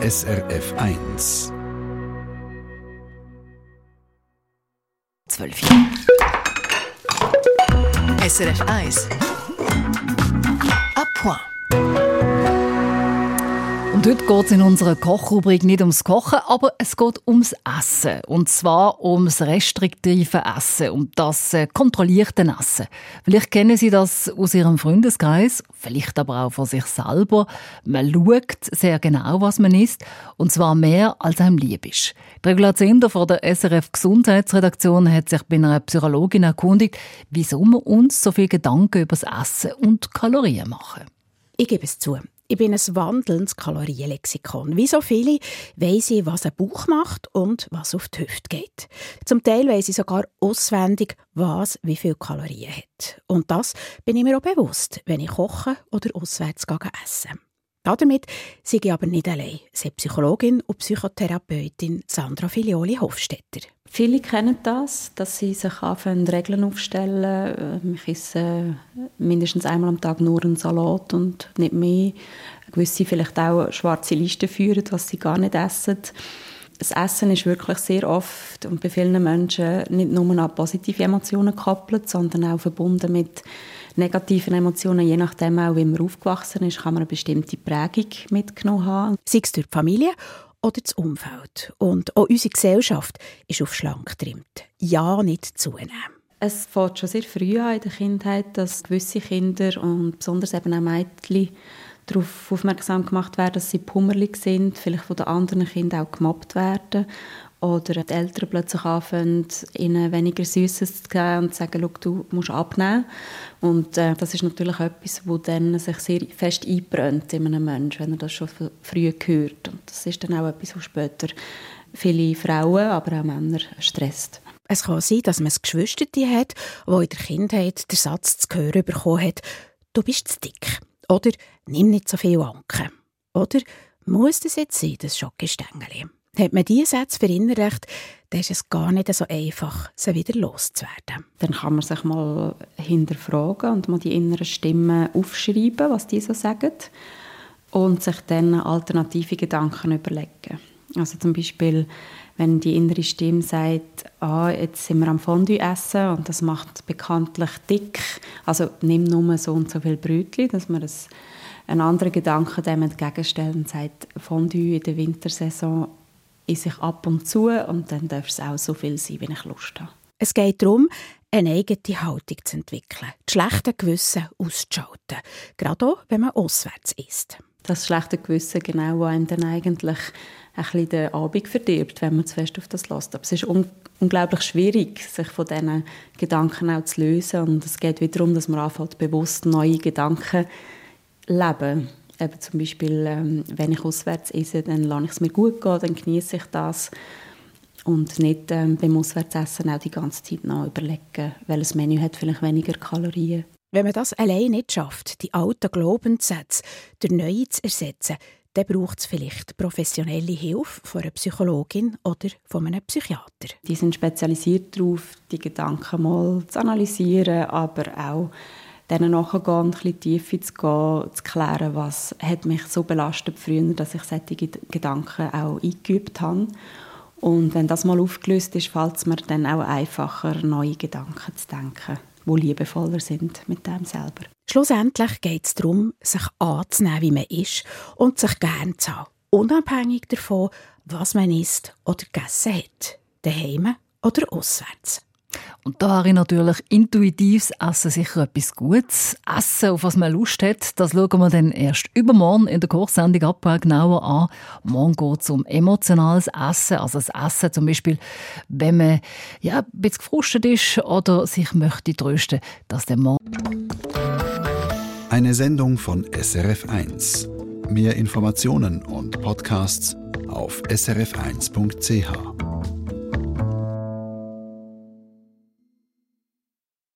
SRF 1. 12 Jahre. SRF 1. A point. Und heute geht es in unserer Kochrubrik nicht ums Kochen, aber es geht ums Essen. Und zwar ums restriktive Essen, um das äh, kontrollierte Essen. Vielleicht kennen Sie das aus Ihrem Freundeskreis, vielleicht aber auch von sich selber. Man schaut sehr genau, was man isst, und zwar mehr, als einem lieb ist. Die Regula Zender von der SRF Gesundheitsredaktion hat sich bei einer Psychologin erkundigt, wieso wir uns so viel Gedanken über das Essen und Kalorien machen. Ich gebe es zu. Ich bin ein wandelndes Kalorienlexikon. Wie so viele weiss ich, was ein Bauch macht und was auf die Hüfte geht. Zum Teil weiss ich sogar auswendig, was wie viele Kalorien hat. Und das bin ich mir auch bewusst, wenn ich koche oder auswärts esse. Damit sei ich aber nicht allein, sagt Psychologin und Psychotherapeutin Sandra Filioli Hofstetter. Viele kennen das, dass sie sich anfangen, Regeln aufstellen. Ich esse mindestens einmal am Tag nur einen Salat und nicht mehr. Gewisse vielleicht auch schwarze Listen führen, was sie gar nicht essen. Das Essen ist wirklich sehr oft und bei vielen Menschen nicht nur an positive Emotionen gekoppelt, sondern auch verbunden mit negativen Emotionen, je nachdem auch, wie man aufgewachsen ist, kann man eine bestimmte Prägung mitgenommen haben. Sei es durch die Familie oder das Umfeld. Und auch unsere Gesellschaft ist auf schlank getrimmt. Ja, nicht zunehmen. Es fängt schon sehr früh an in der Kindheit, dass gewisse Kinder und besonders eben auch Mädchen darauf aufmerksam gemacht werden, dass sie pummelig sind, vielleicht von den anderen Kindern auch gemobbt werden oder die Eltern plötzlich anfangen, ihnen weniger Süßes zu geben und zu sagen, du musst abnehmen. Und äh, das ist natürlich etwas, das dann sich sehr fest einbrennt in einem Menschen, wenn er das schon früh hört. Und das ist dann auch etwas, was später viele Frauen, aber auch Männer stresst. Es kann sein, dass man ein Geschwister hat, wo in der Kindheit der Satz zu hören bekommen hat, du bist zu dick. Oder nimm nicht so viel Anken. Oder muss das jetzt sein, das Schokostängeli? Hat man diese Sätze verinnerlicht, dann ist es gar nicht so einfach, sie wieder loszuwerden. Dann kann man sich mal hinterfragen und mal die inneren Stimmen aufschreiben, was die so sagen und sich dann alternative Gedanken überlegen. Also zum Beispiel, wenn die innere Stimme sagt, ah, jetzt sind wir am Fondue essen und das macht bekanntlich dick, also nimm nur so und so viel Brötchen, dass man das einen anderen Gedanken dem entgegenstellt und sagt, Fondue in der Wintersaison in sich ab und zu und dann darf es auch so viel sein, wie ich Lust habe. Es geht darum, eine eigene Haltung zu entwickeln, das schlechte Gewissen auszuschalten, gerade auch, wenn man auswärts ist. Das schlechte Gewissen, genau, das einem dann eigentlich ein bisschen den Abend verdirbt, wenn man zu fest auf das lässt. Aber es ist un unglaublich schwierig, sich von diesen Gedanken auch zu lösen und es geht wieder darum, dass man anfängt, bewusst neue Gedanken leben Eben zum Beispiel, ähm, wenn ich auswärts esse, dann lasse ich es mir gut gehen, dann genieße ich das. Und nicht ähm, beim Auswärtsessen auch die ganze Zeit noch überlegen, welches Menü hat vielleicht weniger Kalorien. Wenn man das allein nicht schafft, die alten Glaubenssätze durch neue zu ersetzen, dann braucht es vielleicht professionelle Hilfe von einer Psychologin oder von einem Psychiater. Die sind spezialisiert darauf, die Gedanken mal zu analysieren, aber auch denen nachzugehen ein bisschen tiefer zu gehen, zu klären, was hat mich so belastet früher, dass ich solche Gedanken auch eingeübt habe. Und wenn das mal aufgelöst ist, fällt es mir dann auch einfacher, neue Gedanken zu denken, die liebevoller sind mit dem selber. Schlussendlich geht es darum, sich anzunehmen, wie man ist und sich gern zu haben, unabhängig davon, was man isst oder gegessen hat, daheim oder auswärts. Und da habe ich natürlich intuitives Essen sicher etwas Gutes. Essen, auf was man Lust hat, das schauen wir dann erst übermorgen in der Kochsendung ab genauer an. Morgen geht es um emotionales Essen, also das Essen zum Beispiel, wenn man ja, ein bisschen gefrustet ist oder sich möchte trösten, dass der morgen... Eine Sendung von SRF1. Mehr Informationen und Podcasts auf srf1.ch.